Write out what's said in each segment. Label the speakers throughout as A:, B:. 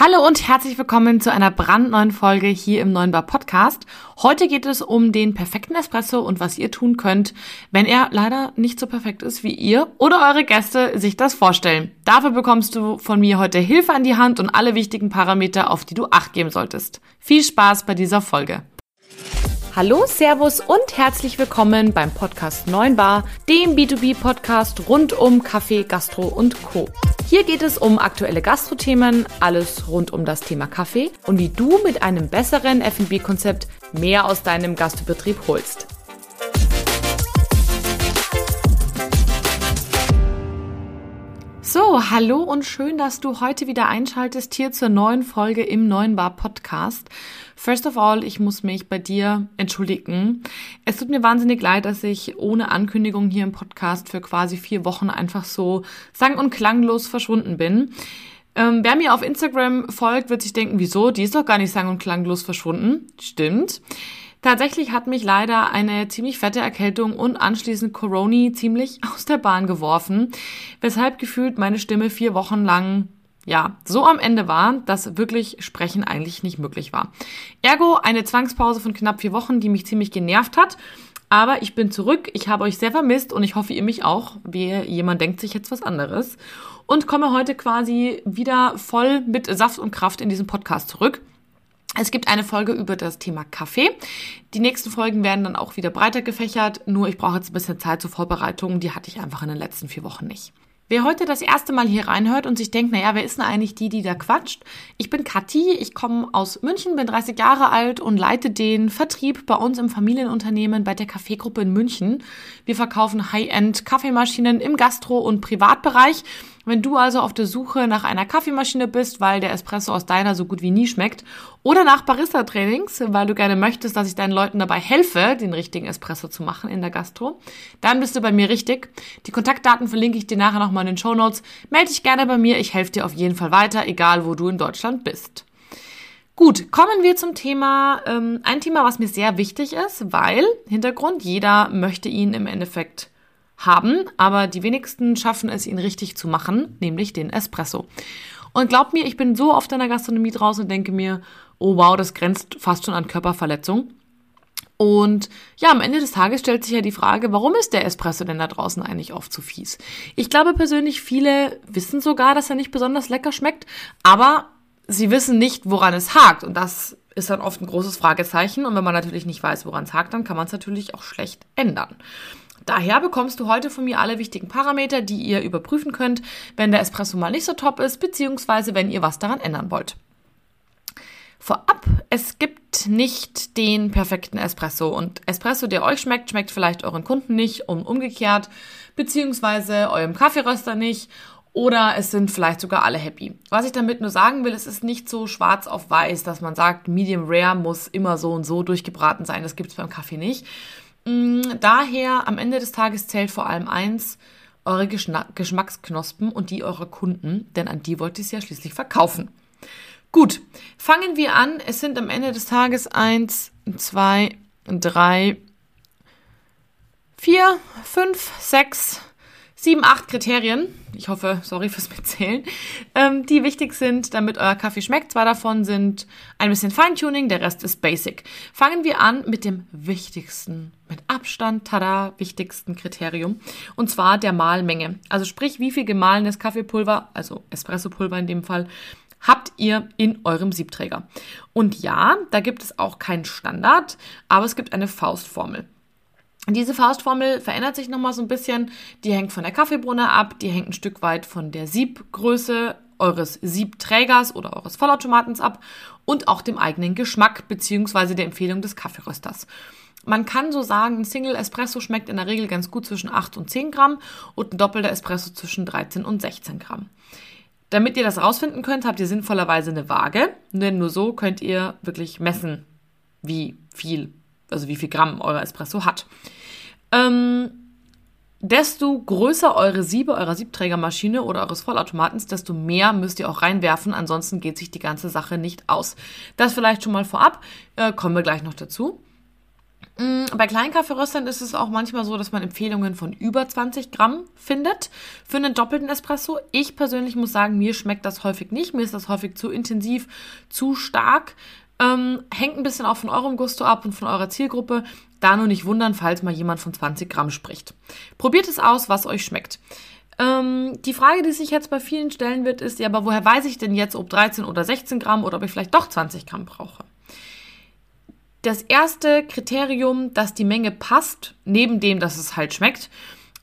A: Hallo und herzlich willkommen zu einer brandneuen Folge hier im Neuen Bar Podcast. Heute geht es um den perfekten Espresso und was ihr tun könnt, wenn er leider nicht so perfekt ist, wie ihr oder eure Gäste sich das vorstellen. Dafür bekommst du von mir heute Hilfe an die Hand und alle wichtigen Parameter, auf die du acht geben solltest. Viel Spaß bei dieser Folge. Hallo, Servus und herzlich willkommen beim Podcast 9 Bar, dem B2B-Podcast rund um Kaffee, Gastro und Co. Hier geht es um aktuelle Gastrothemen, alles rund um das Thema Kaffee und wie du mit einem besseren F&B-Konzept mehr aus deinem Gastbetrieb holst. So, hallo und schön, dass du heute wieder einschaltest hier zur neuen Folge im neuen Bar Podcast. First of all, ich muss mich bei dir entschuldigen. Es tut mir wahnsinnig leid, dass ich ohne Ankündigung hier im Podcast für quasi vier Wochen einfach so sang- und klanglos verschwunden bin. Ähm, wer mir auf Instagram folgt, wird sich denken, wieso? Die ist doch gar nicht sang- und klanglos verschwunden. Stimmt. Tatsächlich hat mich leider eine ziemlich fette Erkältung und anschließend Corona ziemlich aus der Bahn geworfen, weshalb gefühlt meine Stimme vier Wochen lang ja, so am Ende war, dass wirklich Sprechen eigentlich nicht möglich war. Ergo eine Zwangspause von knapp vier Wochen, die mich ziemlich genervt hat. Aber ich bin zurück, ich habe euch sehr vermisst und ich hoffe, ihr mich auch. Wie jemand denkt sich jetzt was anderes. Und komme heute quasi wieder voll mit Saft und Kraft in diesen Podcast zurück. Es gibt eine Folge über das Thema Kaffee. Die nächsten Folgen werden dann auch wieder breiter gefächert. Nur ich brauche jetzt ein bisschen Zeit zur Vorbereitung. Die hatte ich einfach in den letzten vier Wochen nicht. Wer heute das erste Mal hier reinhört und sich denkt, naja, wer ist denn eigentlich die, die da quatscht? Ich bin Kathi, ich komme aus München, bin 30 Jahre alt und leite den Vertrieb bei uns im Familienunternehmen bei der Kaffeegruppe in München. Wir verkaufen High-End Kaffeemaschinen im Gastro- und Privatbereich wenn du also auf der Suche nach einer Kaffeemaschine bist, weil der Espresso aus deiner so gut wie nie schmeckt, oder nach Barista-Trainings, weil du gerne möchtest, dass ich deinen Leuten dabei helfe, den richtigen Espresso zu machen in der Gastro, dann bist du bei mir richtig. Die Kontaktdaten verlinke ich dir nachher nochmal in den Show Notes. Melde dich gerne bei mir, ich helfe dir auf jeden Fall weiter, egal wo du in Deutschland bist. Gut, kommen wir zum Thema, ähm, ein Thema, was mir sehr wichtig ist, weil Hintergrund, jeder möchte ihn im Endeffekt haben, aber die wenigsten schaffen es, ihn richtig zu machen, nämlich den Espresso. Und glaub mir, ich bin so oft in der Gastronomie draußen und denke mir, oh wow, das grenzt fast schon an Körperverletzung. Und ja, am Ende des Tages stellt sich ja die Frage, warum ist der Espresso denn da draußen eigentlich oft zu fies? Ich glaube persönlich, viele wissen sogar, dass er nicht besonders lecker schmeckt, aber sie wissen nicht, woran es hakt. Und das ist dann oft ein großes Fragezeichen. Und wenn man natürlich nicht weiß, woran es hakt, dann kann man es natürlich auch schlecht ändern. Daher bekommst du heute von mir alle wichtigen Parameter, die ihr überprüfen könnt, wenn der Espresso mal nicht so top ist, beziehungsweise wenn ihr was daran ändern wollt. Vorab, es gibt nicht den perfekten Espresso und Espresso, der euch schmeckt, schmeckt vielleicht euren Kunden nicht und umgekehrt, beziehungsweise eurem Kaffeeröster nicht oder es sind vielleicht sogar alle happy. Was ich damit nur sagen will, es ist nicht so schwarz auf weiß, dass man sagt, Medium Rare muss immer so und so durchgebraten sein. Das gibt es beim Kaffee nicht. Mm, daher am Ende des Tages zählt vor allem eins, eure Geschmacksknospen und die eurer Kunden, denn an die wollt ihr es ja schließlich verkaufen. Gut, fangen wir an. Es sind am Ende des Tages eins, zwei, drei, vier, fünf, sechs, sieben, acht Kriterien, ich hoffe, sorry fürs Mitzählen, ähm, die wichtig sind, damit euer Kaffee schmeckt. Zwei davon sind ein bisschen Feintuning, der Rest ist Basic. Fangen wir an mit dem wichtigsten, mit Abstand, tada, wichtigsten Kriterium, und zwar der Mahlmenge. Also sprich, wie viel gemahlenes Kaffeepulver, also Espressopulver in dem Fall, habt ihr in eurem Siebträger. Und ja, da gibt es auch keinen Standard, aber es gibt eine Faustformel. Diese Faustformel verändert sich nochmal so ein bisschen. Die hängt von der Kaffeebrunne ab, die hängt ein Stück weit von der Siebgröße eures Siebträgers oder eures Vollautomatens ab und auch dem eigenen Geschmack bzw. der Empfehlung des Kaffeerösters. Man kann so sagen, ein Single Espresso schmeckt in der Regel ganz gut zwischen 8 und 10 Gramm und ein doppelter Espresso zwischen 13 und 16 Gramm. Damit ihr das rausfinden könnt, habt ihr sinnvollerweise eine Waage, denn nur so könnt ihr wirklich messen, wie viel, also wie viel Gramm euer Espresso hat. Ähm, desto größer eure Siebe eurer Siebträgermaschine oder eures Vollautomatens, desto mehr müsst ihr auch reinwerfen, ansonsten geht sich die ganze Sache nicht aus. Das vielleicht schon mal vorab, äh, kommen wir gleich noch dazu. Mm, bei kleinen Kaffeeröstern ist es auch manchmal so, dass man Empfehlungen von über 20 Gramm findet für einen doppelten Espresso. Ich persönlich muss sagen, mir schmeckt das häufig nicht. Mir ist das häufig zu intensiv, zu stark. Ähm, hängt ein bisschen auch von eurem Gusto ab und von eurer Zielgruppe. Da nur nicht wundern, falls mal jemand von 20 Gramm spricht. Probiert es aus, was euch schmeckt. Ähm, die Frage, die sich jetzt bei vielen stellen wird, ist, ja, aber woher weiß ich denn jetzt, ob 13 oder 16 Gramm oder ob ich vielleicht doch 20 Gramm brauche? Das erste Kriterium, dass die Menge passt, neben dem, dass es halt schmeckt,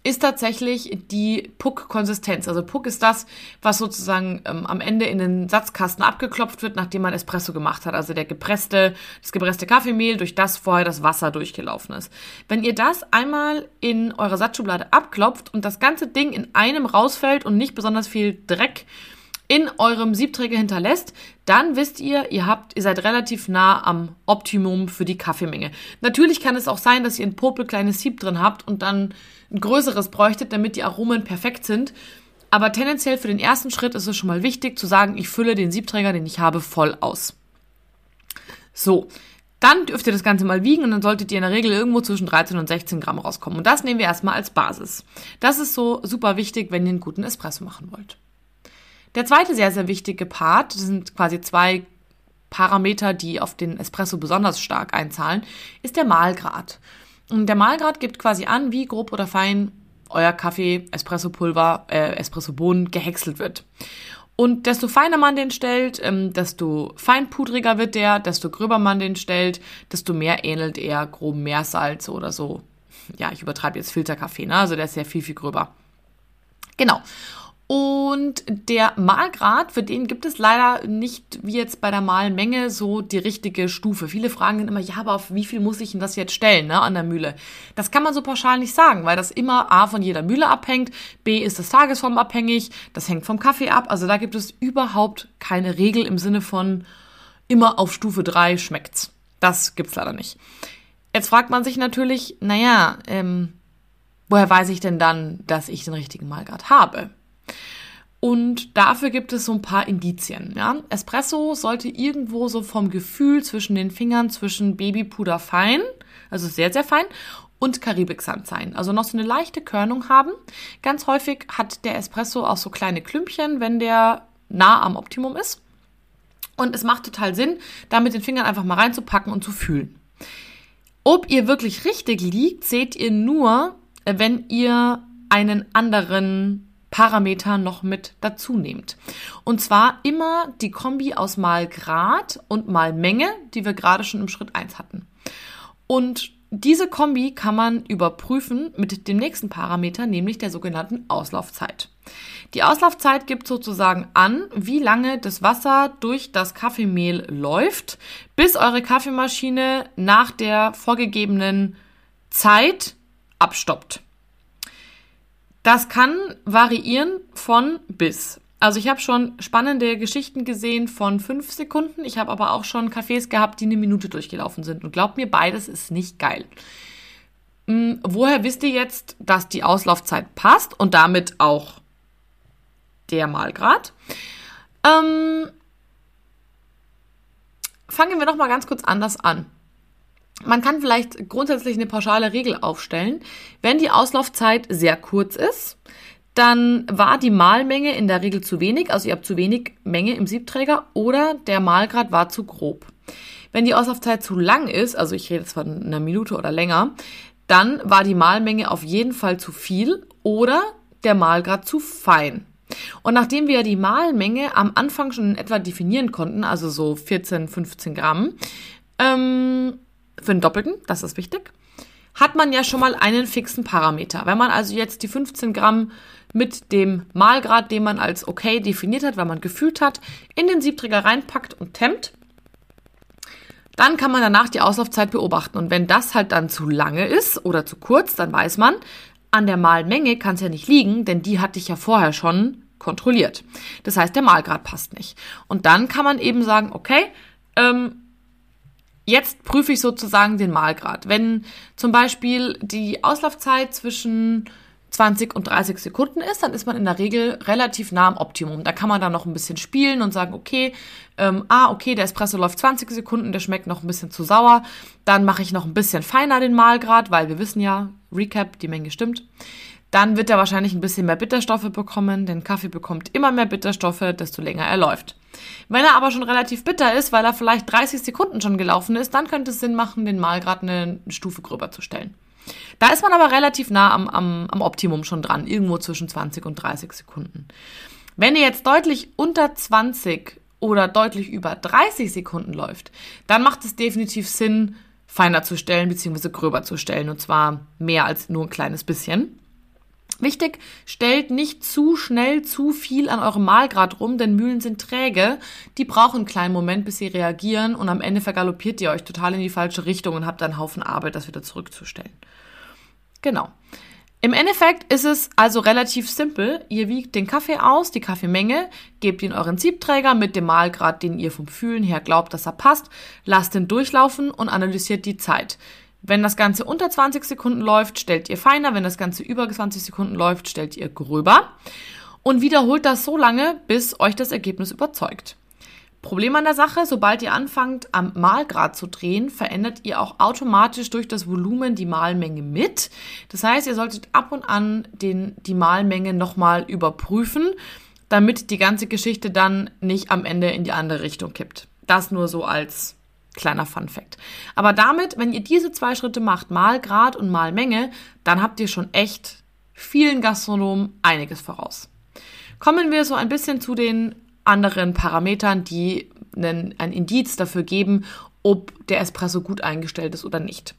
A: ist tatsächlich die Puck-Konsistenz. Also Puck ist das, was sozusagen ähm, am Ende in den Satzkasten abgeklopft wird, nachdem man Espresso gemacht hat. Also der gepresste, das gepresste Kaffeemehl, durch das vorher das Wasser durchgelaufen ist. Wenn ihr das einmal in eure Satzschublade abklopft und das ganze Ding in einem rausfällt und nicht besonders viel Dreck in eurem Siebträger hinterlässt, dann wisst ihr, ihr habt, ihr seid relativ nah am Optimum für die Kaffeemenge. Natürlich kann es auch sein, dass ihr ein popel kleines Sieb drin habt und dann ein größeres bräuchtet, damit die Aromen perfekt sind. Aber tendenziell für den ersten Schritt ist es schon mal wichtig zu sagen, ich fülle den Siebträger, den ich habe, voll aus. So, dann dürft ihr das Ganze mal wiegen und dann solltet ihr in der Regel irgendwo zwischen 13 und 16 Gramm rauskommen. Und das nehmen wir erstmal als Basis. Das ist so super wichtig, wenn ihr einen guten Espresso machen wollt. Der zweite sehr, sehr wichtige Part, das sind quasi zwei Parameter, die auf den Espresso besonders stark einzahlen, ist der Mahlgrad. Und der Mahlgrad gibt quasi an, wie grob oder fein euer Kaffee, Espressopulver, äh, Espressobohnen gehäckselt wird. Und desto feiner man den stellt, ähm, desto feinpudriger wird der, desto gröber man den stellt, desto mehr ähnelt er grob Meersalz oder so. Ja, ich übertreibe jetzt Filterkaffee, ne? Also der ist ja viel, viel gröber. Genau. Und der Mahlgrad, für den gibt es leider nicht wie jetzt bei der Mahlmenge so die richtige Stufe. Viele fragen dann immer, ja, aber auf wie viel muss ich denn das jetzt stellen, ne, an der Mühle? Das kann man so pauschal nicht sagen, weil das immer A von jeder Mühle abhängt, B ist das Tagesform abhängig, das hängt vom Kaffee ab. Also da gibt es überhaupt keine Regel im Sinne von immer auf Stufe 3 schmeckt's. Das gibt's leider nicht. Jetzt fragt man sich natürlich, naja, ähm, woher weiß ich denn dann, dass ich den richtigen Mahlgrad habe? Und dafür gibt es so ein paar Indizien. Ja? Espresso sollte irgendwo so vom Gefühl zwischen den Fingern zwischen Babypuder fein, also sehr, sehr fein, und Karibiksand sein. Also noch so eine leichte Körnung haben. Ganz häufig hat der Espresso auch so kleine Klümpchen, wenn der nah am Optimum ist. Und es macht total Sinn, da mit den Fingern einfach mal reinzupacken und zu fühlen. Ob ihr wirklich richtig liegt, seht ihr nur, wenn ihr einen anderen Parameter noch mit dazu nehmt. Und zwar immer die Kombi aus mal Grad und mal Menge, die wir gerade schon im Schritt 1 hatten. Und diese Kombi kann man überprüfen mit dem nächsten Parameter, nämlich der sogenannten Auslaufzeit. Die Auslaufzeit gibt sozusagen an, wie lange das Wasser durch das Kaffeemehl läuft, bis eure Kaffeemaschine nach der vorgegebenen Zeit abstoppt. Das kann variieren von bis. Also ich habe schon spannende Geschichten gesehen von fünf Sekunden. Ich habe aber auch schon Cafés gehabt, die eine Minute durchgelaufen sind. Und glaubt mir, beides ist nicht geil. Hm, woher wisst ihr jetzt, dass die Auslaufzeit passt und damit auch der Malgrad? Ähm, fangen wir noch mal ganz kurz anders an. Man kann vielleicht grundsätzlich eine pauschale Regel aufstellen. Wenn die Auslaufzeit sehr kurz ist, dann war die Mahlmenge in der Regel zu wenig, also ihr habt zu wenig Menge im Siebträger oder der Mahlgrad war zu grob. Wenn die Auslaufzeit zu lang ist, also ich rede jetzt von einer Minute oder länger, dann war die Mahlmenge auf jeden Fall zu viel oder der Mahlgrad zu fein. Und nachdem wir die Mahlmenge am Anfang schon in etwa definieren konnten, also so 14, 15 Gramm, ähm, für den Doppelten, das ist wichtig, hat man ja schon mal einen fixen Parameter. Wenn man also jetzt die 15 Gramm mit dem Mahlgrad, den man als okay definiert hat, weil man gefühlt hat, in den Siebträger reinpackt und temmt, dann kann man danach die Auslaufzeit beobachten. Und wenn das halt dann zu lange ist oder zu kurz, dann weiß man, an der Mahlmenge kann es ja nicht liegen, denn die hatte ich ja vorher schon kontrolliert. Das heißt, der Mahlgrad passt nicht. Und dann kann man eben sagen, okay, ähm, Jetzt prüfe ich sozusagen den Mahlgrad. Wenn zum Beispiel die Auslaufzeit zwischen 20 und 30 Sekunden ist, dann ist man in der Regel relativ nah am Optimum. Da kann man dann noch ein bisschen spielen und sagen, okay, ähm, ah, okay, der Espresso läuft 20 Sekunden, der schmeckt noch ein bisschen zu sauer. Dann mache ich noch ein bisschen feiner den Mahlgrad, weil wir wissen ja, Recap, die Menge stimmt. Dann wird er wahrscheinlich ein bisschen mehr Bitterstoffe bekommen, denn Kaffee bekommt immer mehr Bitterstoffe, desto länger er läuft. Wenn er aber schon relativ bitter ist, weil er vielleicht 30 Sekunden schon gelaufen ist, dann könnte es Sinn machen, den Mahlgrad eine Stufe gröber zu stellen. Da ist man aber relativ nah am, am, am Optimum schon dran, irgendwo zwischen 20 und 30 Sekunden. Wenn ihr jetzt deutlich unter 20 oder deutlich über 30 Sekunden läuft, dann macht es definitiv Sinn, feiner zu stellen bzw. gröber zu stellen und zwar mehr als nur ein kleines bisschen. Wichtig, stellt nicht zu schnell zu viel an eurem Mahlgrad rum, denn Mühlen sind träge. Die brauchen einen kleinen Moment, bis sie reagieren und am Ende vergaloppiert ihr euch total in die falsche Richtung und habt einen Haufen Arbeit, das wieder zurückzustellen. Genau. Im Endeffekt ist es also relativ simpel. Ihr wiegt den Kaffee aus, die Kaffeemenge, gebt ihn euren Siebträger mit dem Mahlgrad, den ihr vom Fühlen her glaubt, dass er passt, lasst ihn durchlaufen und analysiert die Zeit. Wenn das Ganze unter 20 Sekunden läuft, stellt ihr feiner. Wenn das Ganze über 20 Sekunden läuft, stellt ihr gröber. Und wiederholt das so lange, bis euch das Ergebnis überzeugt. Problem an der Sache, sobald ihr anfangt am Mahlgrad zu drehen, verändert ihr auch automatisch durch das Volumen die Mahlmenge mit. Das heißt, ihr solltet ab und an den, die Mahlmenge nochmal überprüfen, damit die ganze Geschichte dann nicht am Ende in die andere Richtung kippt. Das nur so als kleiner Fun Fact. Aber damit, wenn ihr diese zwei Schritte macht, Mahlgrad und Mahlmenge, dann habt ihr schon echt vielen Gastronomen einiges voraus. Kommen wir so ein bisschen zu den anderen Parametern, die einen, ein Indiz dafür geben, ob der Espresso gut eingestellt ist oder nicht.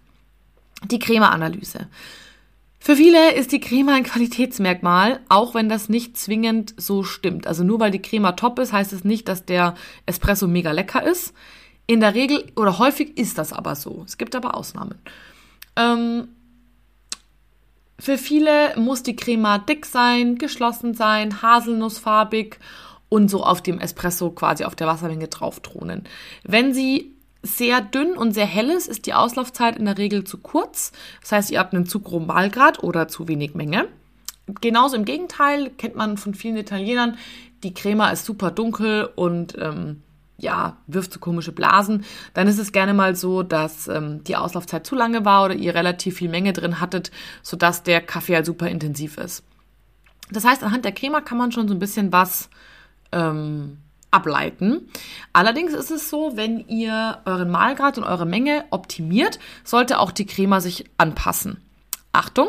A: Die Crema-Analyse. Für viele ist die Crema ein Qualitätsmerkmal, auch wenn das nicht zwingend so stimmt. Also nur weil die Crema top ist, heißt es nicht, dass der Espresso mega lecker ist. In der Regel oder häufig ist das aber so. Es gibt aber Ausnahmen. Ähm, für viele muss die Crema dick sein, geschlossen sein, haselnussfarbig und so auf dem Espresso quasi auf der Wassermenge drauf thronen. Wenn sie sehr dünn und sehr hell ist, ist die Auslaufzeit in der Regel zu kurz. Das heißt, ihr habt einen zu groben Mahlgrad oder zu wenig Menge. Genauso im Gegenteil, kennt man von vielen Italienern, die Crema ist super dunkel und ähm, ja, wirft so komische Blasen, dann ist es gerne mal so, dass ähm, die Auslaufzeit zu lange war oder ihr relativ viel Menge drin hattet, sodass der Kaffee halt super intensiv ist. Das heißt, anhand der Crema kann man schon so ein bisschen was ähm, ableiten. Allerdings ist es so, wenn ihr euren Mahlgrad und eure Menge optimiert, sollte auch die Crema sich anpassen. Achtung,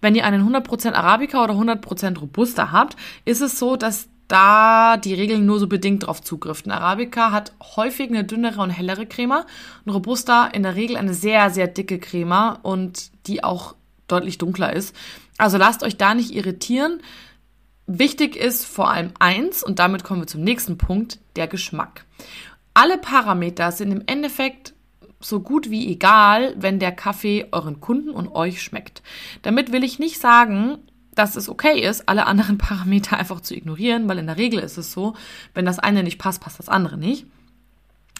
A: wenn ihr einen 100% Arabica oder 100% Robusta habt, ist es so, dass da die Regeln nur so bedingt drauf zugriffen. Arabica hat häufig eine dünnere und hellere Crema und Robusta in der Regel eine sehr, sehr dicke Crema und die auch deutlich dunkler ist. Also lasst euch da nicht irritieren. Wichtig ist vor allem eins, und damit kommen wir zum nächsten Punkt, der Geschmack. Alle Parameter sind im Endeffekt so gut wie egal, wenn der Kaffee euren Kunden und euch schmeckt. Damit will ich nicht sagen, dass es okay ist, alle anderen Parameter einfach zu ignorieren, weil in der Regel ist es so, wenn das eine nicht passt, passt das andere nicht.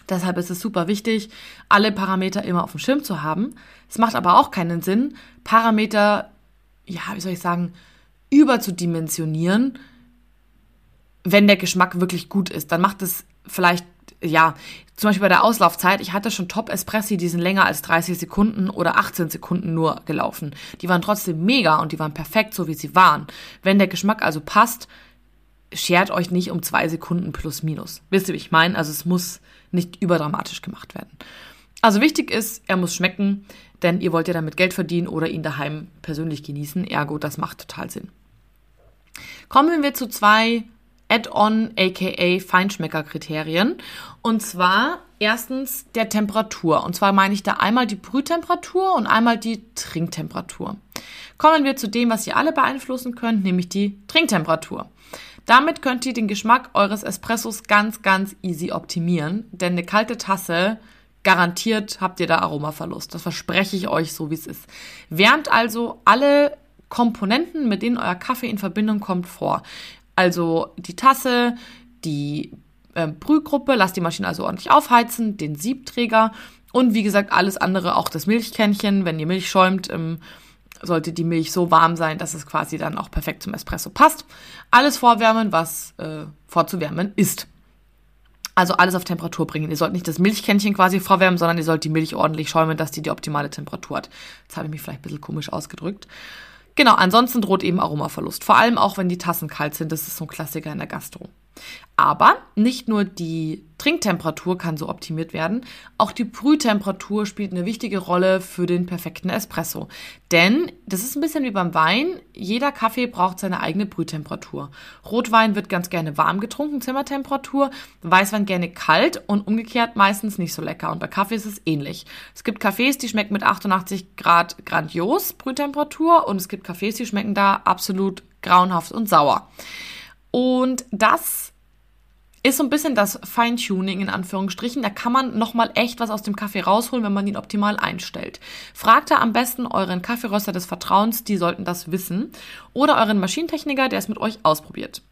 A: Deshalb ist es super wichtig, alle Parameter immer auf dem Schirm zu haben. Es macht aber auch keinen Sinn, Parameter, ja, wie soll ich sagen, überzudimensionieren, wenn der Geschmack wirklich gut ist. Dann macht es vielleicht, ja, zum Beispiel bei der Auslaufzeit, ich hatte schon Top-Espressi, die sind länger als 30 Sekunden oder 18 Sekunden nur gelaufen. Die waren trotzdem mega und die waren perfekt, so wie sie waren. Wenn der Geschmack also passt, schert euch nicht um zwei Sekunden plus minus. Wisst ihr, wie ich meine? Also es muss nicht überdramatisch gemacht werden. Also wichtig ist, er muss schmecken, denn ihr wollt ja damit Geld verdienen oder ihn daheim persönlich genießen. Ergo, das macht total Sinn. Kommen wir zu zwei Add-on, aka Feinschmecker-Kriterien. Und zwar erstens der Temperatur. Und zwar meine ich da einmal die Brühtemperatur und einmal die Trinktemperatur. Kommen wir zu dem, was ihr alle beeinflussen könnt, nämlich die Trinktemperatur. Damit könnt ihr den Geschmack eures Espressos ganz, ganz easy optimieren, denn eine kalte Tasse garantiert habt ihr da Aromaverlust. Das verspreche ich euch so, wie es ist. Wärmt also alle Komponenten, mit denen euer Kaffee in Verbindung kommt, vor. Also die Tasse, die äh, Brühgruppe, lasst die Maschine also ordentlich aufheizen, den Siebträger und wie gesagt alles andere, auch das Milchkännchen, wenn ihr Milch schäumt, ähm, sollte die Milch so warm sein, dass es quasi dann auch perfekt zum Espresso passt. Alles vorwärmen, was äh, vorzuwärmen ist. Also alles auf Temperatur bringen. Ihr sollt nicht das Milchkännchen quasi vorwärmen, sondern ihr sollt die Milch ordentlich schäumen, dass die die optimale Temperatur hat. Jetzt habe ich mich vielleicht ein bisschen komisch ausgedrückt. Genau, ansonsten droht eben Aromaverlust. Vor allem auch, wenn die Tassen kalt sind. Das ist so ein Klassiker in der Gastro. Aber nicht nur die Trinktemperatur kann so optimiert werden, auch die Brühtemperatur spielt eine wichtige Rolle für den perfekten Espresso. Denn das ist ein bisschen wie beim Wein, jeder Kaffee braucht seine eigene Brühtemperatur. Rotwein wird ganz gerne warm getrunken, Zimmertemperatur, Weißwein gerne kalt und umgekehrt meistens nicht so lecker. Und bei Kaffee ist es ähnlich. Es gibt Kaffees, die schmecken mit 88 Grad grandios Brühtemperatur und es gibt Kaffees, die schmecken da absolut grauenhaft und sauer. Und das ist so ein bisschen das Feintuning in Anführungsstrichen. Da kann man nochmal echt was aus dem Kaffee rausholen, wenn man ihn optimal einstellt. Fragt da am besten euren Kaffeeröster des Vertrauens, die sollten das wissen. Oder euren Maschinentechniker, der es mit euch ausprobiert.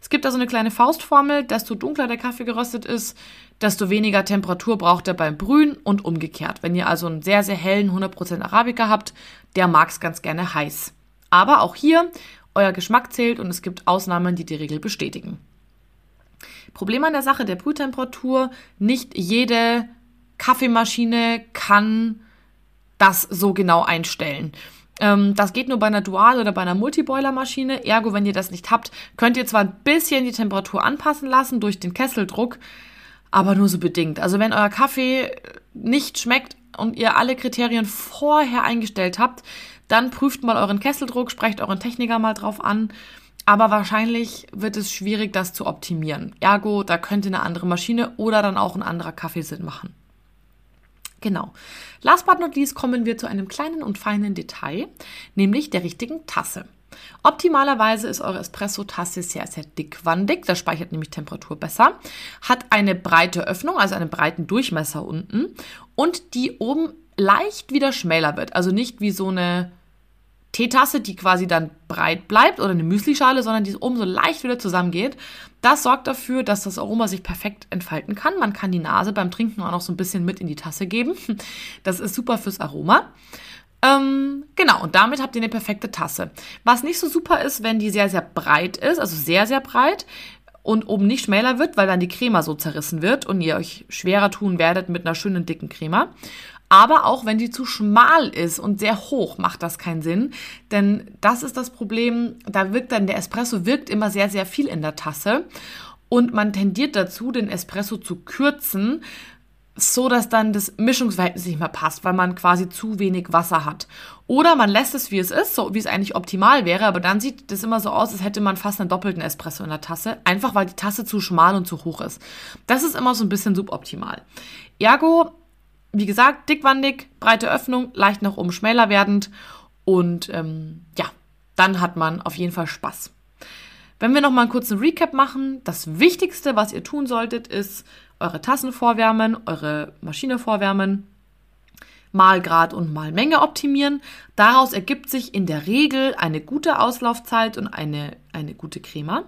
A: Es gibt da so eine kleine Faustformel, desto dunkler der Kaffee geröstet ist, desto weniger Temperatur braucht er beim Brühen und umgekehrt. Wenn ihr also einen sehr, sehr hellen 100% Arabica habt, der mag es ganz gerne heiß. Aber auch hier, euer Geschmack zählt und es gibt Ausnahmen, die die Regel bestätigen. Problem an der Sache der Brühtemperatur, nicht jede Kaffeemaschine kann das so genau einstellen. Ähm, das geht nur bei einer Dual- oder bei einer Multiboiler-Maschine. Ergo, wenn ihr das nicht habt, könnt ihr zwar ein bisschen die Temperatur anpassen lassen durch den Kesseldruck, aber nur so bedingt. Also wenn euer Kaffee nicht schmeckt und ihr alle Kriterien vorher eingestellt habt, dann prüft mal euren Kesseldruck, sprecht euren Techniker mal drauf an aber wahrscheinlich wird es schwierig, das zu optimieren. Ergo, da könnte eine andere Maschine oder dann auch ein anderer Kaffee Sinn machen. Genau. Last but not least kommen wir zu einem kleinen und feinen Detail, nämlich der richtigen Tasse. Optimalerweise ist eure Espresso-Tasse sehr, sehr dickwandig, das speichert nämlich Temperatur besser, hat eine breite Öffnung, also einen breiten Durchmesser unten und die oben leicht wieder schmäler wird, also nicht wie so eine Teetasse, die quasi dann breit bleibt oder eine Müslischale, sondern die oben so leicht wieder zusammengeht. Das sorgt dafür, dass das Aroma sich perfekt entfalten kann. Man kann die Nase beim Trinken auch noch so ein bisschen mit in die Tasse geben. Das ist super fürs Aroma. Ähm, genau, und damit habt ihr eine perfekte Tasse. Was nicht so super ist, wenn die sehr, sehr breit ist, also sehr, sehr breit und oben nicht schmäler wird, weil dann die Crema so zerrissen wird und ihr euch schwerer tun werdet mit einer schönen dicken Crema. Aber auch wenn die zu schmal ist und sehr hoch, macht das keinen Sinn. Denn das ist das Problem, da wirkt dann der Espresso wirkt immer sehr, sehr viel in der Tasse. Und man tendiert dazu, den Espresso zu kürzen, so dass dann das Mischungsverhältnis nicht mehr passt, weil man quasi zu wenig Wasser hat. Oder man lässt es, wie es ist, so wie es eigentlich optimal wäre, aber dann sieht das immer so aus, als hätte man fast einen doppelten Espresso in der Tasse, einfach weil die Tasse zu schmal und zu hoch ist. Das ist immer so ein bisschen suboptimal. Ergo wie gesagt, dickwandig, breite Öffnung, leicht nach oben schmäler werdend und ähm, ja, dann hat man auf jeden Fall Spaß. Wenn wir noch mal einen kurzen Recap machen, das Wichtigste, was ihr tun solltet, ist eure Tassen vorwärmen, eure Maschine vorwärmen, Malgrad und Malmenge optimieren. Daraus ergibt sich in der Regel eine gute Auslaufzeit und eine, eine gute Crema.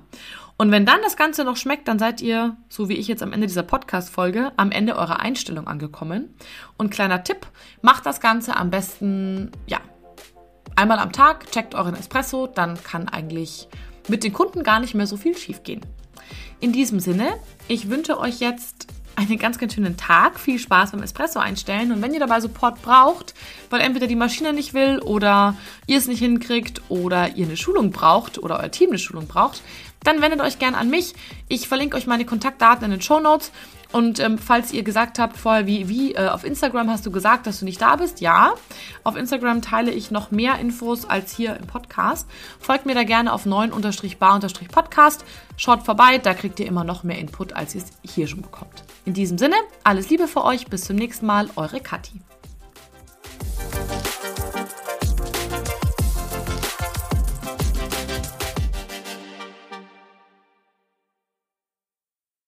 A: Und wenn dann das Ganze noch schmeckt, dann seid ihr, so wie ich jetzt am Ende dieser Podcast-Folge, am Ende eurer Einstellung angekommen. Und kleiner Tipp, macht das Ganze am besten, ja, einmal am Tag, checkt euren Espresso, dann kann eigentlich mit den Kunden gar nicht mehr so viel schiefgehen. In diesem Sinne, ich wünsche euch jetzt einen ganz, ganz schönen Tag. Viel Spaß beim Espresso einstellen. Und wenn ihr dabei Support braucht, weil entweder die Maschine nicht will oder ihr es nicht hinkriegt oder ihr eine Schulung braucht oder euer Team eine Schulung braucht, dann wendet euch gerne an mich. Ich verlinke euch meine Kontaktdaten in den Show Notes. Und ähm, falls ihr gesagt habt vorher, wie, wie äh, auf Instagram hast du gesagt, dass du nicht da bist, ja. Auf Instagram teile ich noch mehr Infos als hier im Podcast. Folgt mir da gerne auf 9-bar-podcast. Schaut vorbei, da kriegt ihr immer noch mehr Input, als ihr es hier schon bekommt. In diesem Sinne, alles Liebe für euch, bis zum nächsten Mal, eure Kathi.